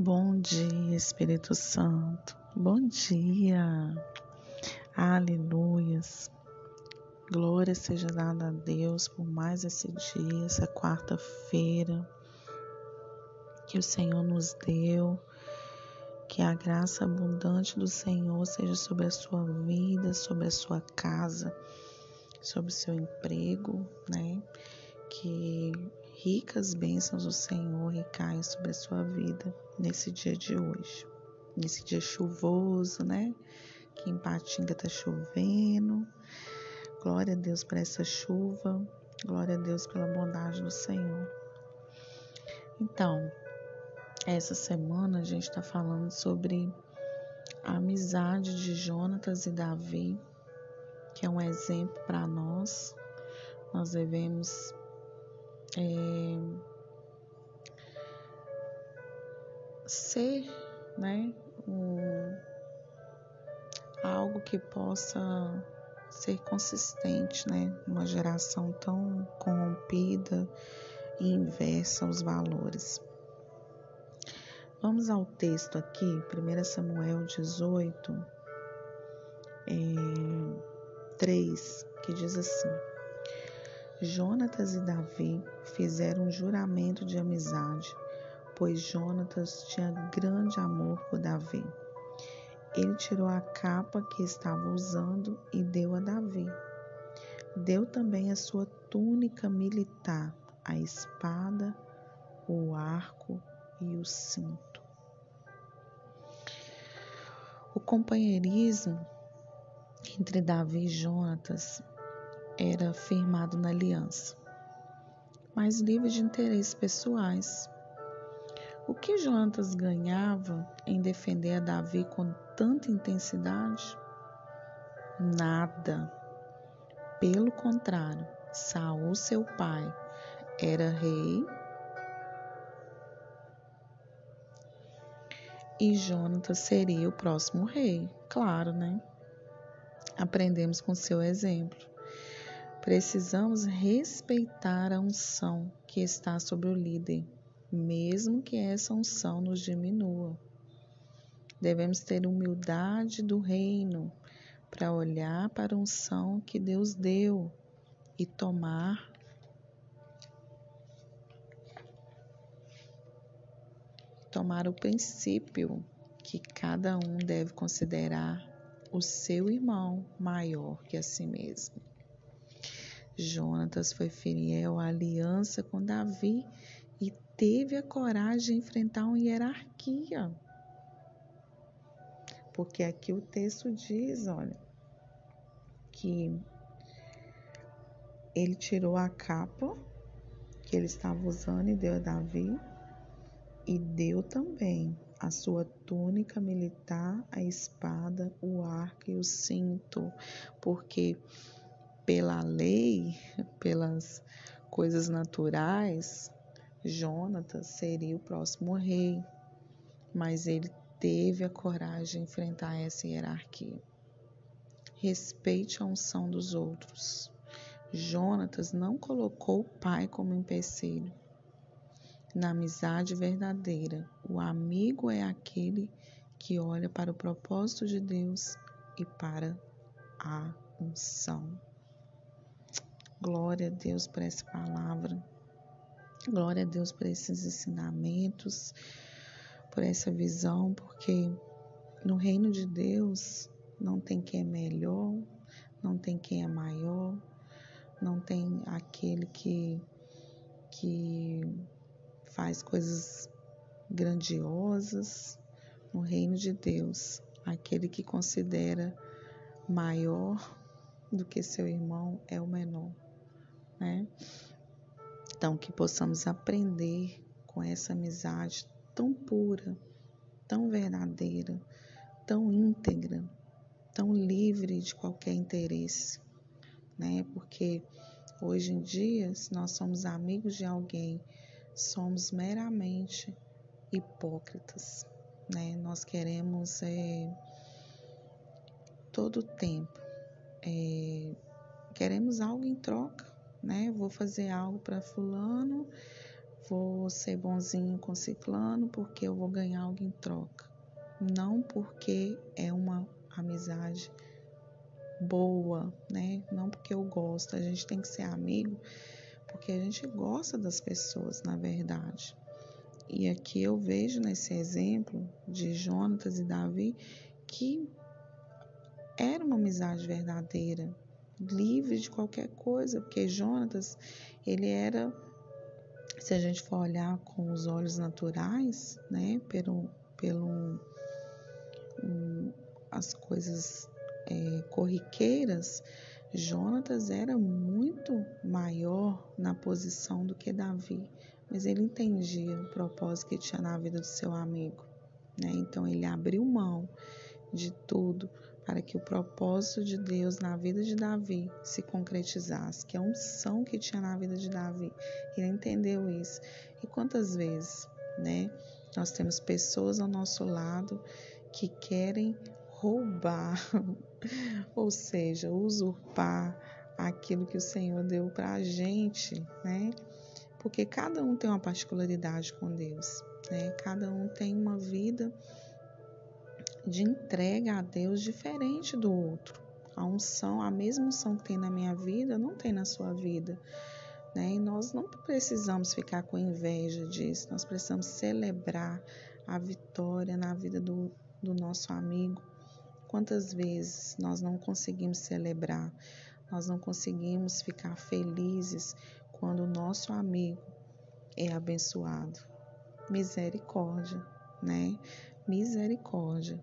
Bom dia, Espírito Santo. Bom dia. Aleluias. Glória seja dada a Deus por mais esse dia, essa quarta-feira que o Senhor nos deu. Que a graça abundante do Senhor seja sobre a sua vida, sobre a sua casa, sobre o seu emprego, né? Que ricas bênçãos do Senhor recaiam sobre a sua vida nesse dia de hoje. Nesse dia chuvoso, né? Que em Patinga tá chovendo. Glória a Deus por essa chuva. Glória a Deus pela bondade do Senhor. Então, essa semana a gente está falando sobre a amizade de Jonatas e Davi, que é um exemplo para nós. Nós devemos é, ser, né, um, algo que possa ser consistente, né, uma geração tão corrompida e inversa aos valores. Vamos ao texto aqui, 1 Samuel 18, é, 3, que diz assim: Jonatas e Davi fizeram um juramento de amizade, pois Jonatas tinha grande amor por Davi. Ele tirou a capa que estava usando e deu a Davi. Deu também a sua túnica militar, a espada, o arco e o cinto. O companheirismo entre Davi e Jonatas era firmado na aliança, mas livre de interesses pessoais. O que Jonatas ganhava em defender a Davi com tanta intensidade? Nada. Pelo contrário, Saul, seu pai, era rei e Jonatas seria o próximo rei. Claro, né? Aprendemos com seu exemplo. Precisamos respeitar a unção que está sobre o líder, mesmo que essa unção nos diminua. Devemos ter humildade do reino para olhar para a unção que Deus deu e tomar tomar o princípio que cada um deve considerar o seu irmão maior que a si mesmo. Jonatas foi fiel à aliança com Davi e teve a coragem de enfrentar uma hierarquia. Porque aqui o texto diz, olha, que ele tirou a capa que ele estava usando e deu a Davi, e deu também a sua túnica militar, a espada, o arco e o cinto, porque pela lei, pelas coisas naturais, Jonatas seria o próximo rei, mas ele teve a coragem de enfrentar essa hierarquia. Respeite a unção dos outros. Jonatas não colocou o pai como empecilho. Na amizade verdadeira, o amigo é aquele que olha para o propósito de Deus e para a unção. Glória a Deus por essa palavra. Glória a Deus por esses ensinamentos, por essa visão, porque no reino de Deus não tem quem é melhor, não tem quem é maior, não tem aquele que que faz coisas grandiosas. No reino de Deus, aquele que considera maior do que seu irmão é o menor né? Então, que possamos aprender com essa amizade tão pura, tão verdadeira, tão íntegra, tão livre de qualquer interesse, né? Porque hoje em dia, se nós somos amigos de alguém, somos meramente hipócritas, né? Nós queremos é, todo o tempo, é, queremos algo em troca, né? Vou fazer algo para fulano, vou ser bonzinho com ciclano porque eu vou ganhar algo em troca. Não porque é uma amizade boa, né? Não porque eu gosto. A gente tem que ser amigo porque a gente gosta das pessoas, na verdade. E aqui eu vejo nesse exemplo de Jonatas e Davi que era uma amizade verdadeira, livre de qualquer coisa, porque Jonatas, ele era, se a gente for olhar com os olhos naturais, né, pelo, pelo um, as coisas é, corriqueiras, Jonatas era muito maior na posição do que Davi, mas ele entendia o propósito que tinha na vida do seu amigo, né? Então ele abriu mão de tudo para que o propósito de Deus na vida de Davi se concretizasse, que a unção que tinha na vida de Davi. Ele entendeu isso. E quantas vezes, né, nós temos pessoas ao nosso lado que querem roubar, ou seja, usurpar aquilo que o Senhor deu para a gente, né? Porque cada um tem uma particularidade com Deus, né? Cada um tem uma vida de entrega a Deus diferente do outro. A unção, a mesma unção que tem na minha vida, não tem na sua vida. Né? E nós não precisamos ficar com inveja disso, nós precisamos celebrar a vitória na vida do, do nosso amigo. Quantas vezes nós não conseguimos celebrar, nós não conseguimos ficar felizes quando o nosso amigo é abençoado? Misericórdia, né? Misericórdia.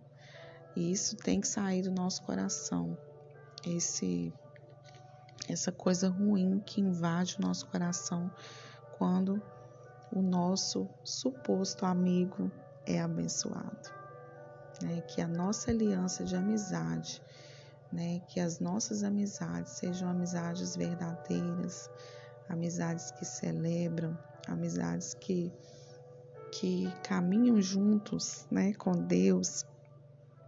E isso tem que sair do nosso coração. Esse essa coisa ruim que invade o nosso coração quando o nosso suposto amigo é abençoado. Né? Que a nossa aliança de amizade, né? que as nossas amizades sejam amizades verdadeiras, amizades que celebram, amizades que, que caminham juntos né? com Deus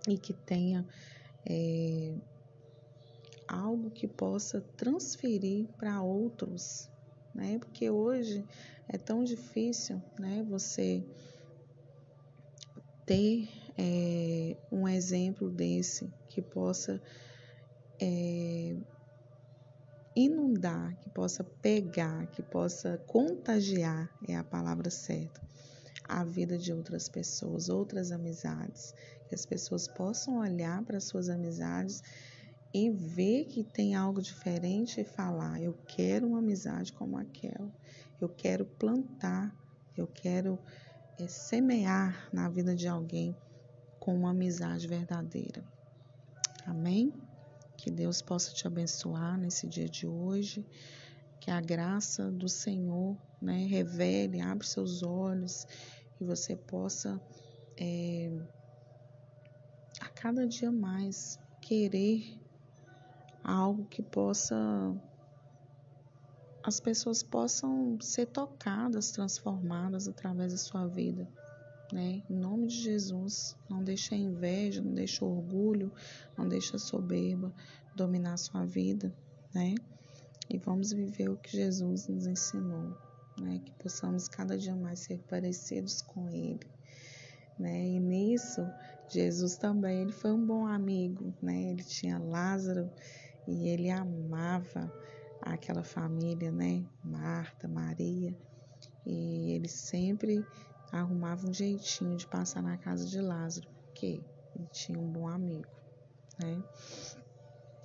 e que tenha é, algo que possa transferir para outros, né? Porque hoje é tão difícil, né? Você ter é, um exemplo desse que possa é, inundar, que possa pegar, que possa contagiar é a palavra certa a vida de outras pessoas, outras amizades, que as pessoas possam olhar para suas amizades e ver que tem algo diferente e falar: eu quero uma amizade como aquela, eu quero plantar, eu quero é, semear na vida de alguém com uma amizade verdadeira. Amém? Que Deus possa te abençoar nesse dia de hoje, que a graça do Senhor né, revele, abra seus olhos e você possa é, cada dia mais querer algo que possa as pessoas possam ser tocadas, transformadas através da sua vida, né? Em nome de Jesus, não deixe a inveja, não deixe o orgulho, não deixe a soberba dominar a sua vida, né? E vamos viver o que Jesus nos ensinou né? Que possamos cada dia mais ser parecidos com Ele, né? E nisso, Jesus também, ele foi um bom amigo, né? Ele tinha Lázaro e ele amava aquela família, né? Marta, Maria, e ele sempre arrumava um jeitinho de passar na casa de Lázaro, porque ele tinha um bom amigo, né?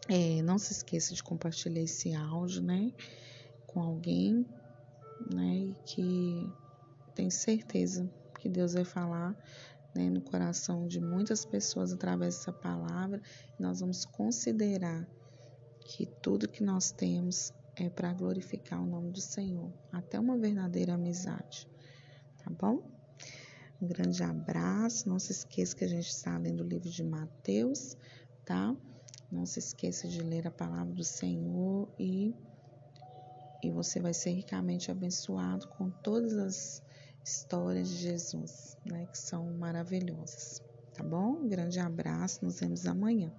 É, não se esqueça de compartilhar esse áudio, né? Com alguém né? Que tem certeza que Deus vai falar né, no coração de muitas pessoas através dessa palavra. nós vamos considerar que tudo que nós temos é para glorificar o nome do Senhor, até uma verdadeira amizade, tá bom? Um grande abraço. Não se esqueça que a gente está lendo o livro de Mateus, tá? Não se esqueça de ler a palavra do Senhor e e você vai ser ricamente abençoado com todas as histórias de Jesus, né, que são maravilhosas. Tá bom? Um grande abraço, nos vemos amanhã.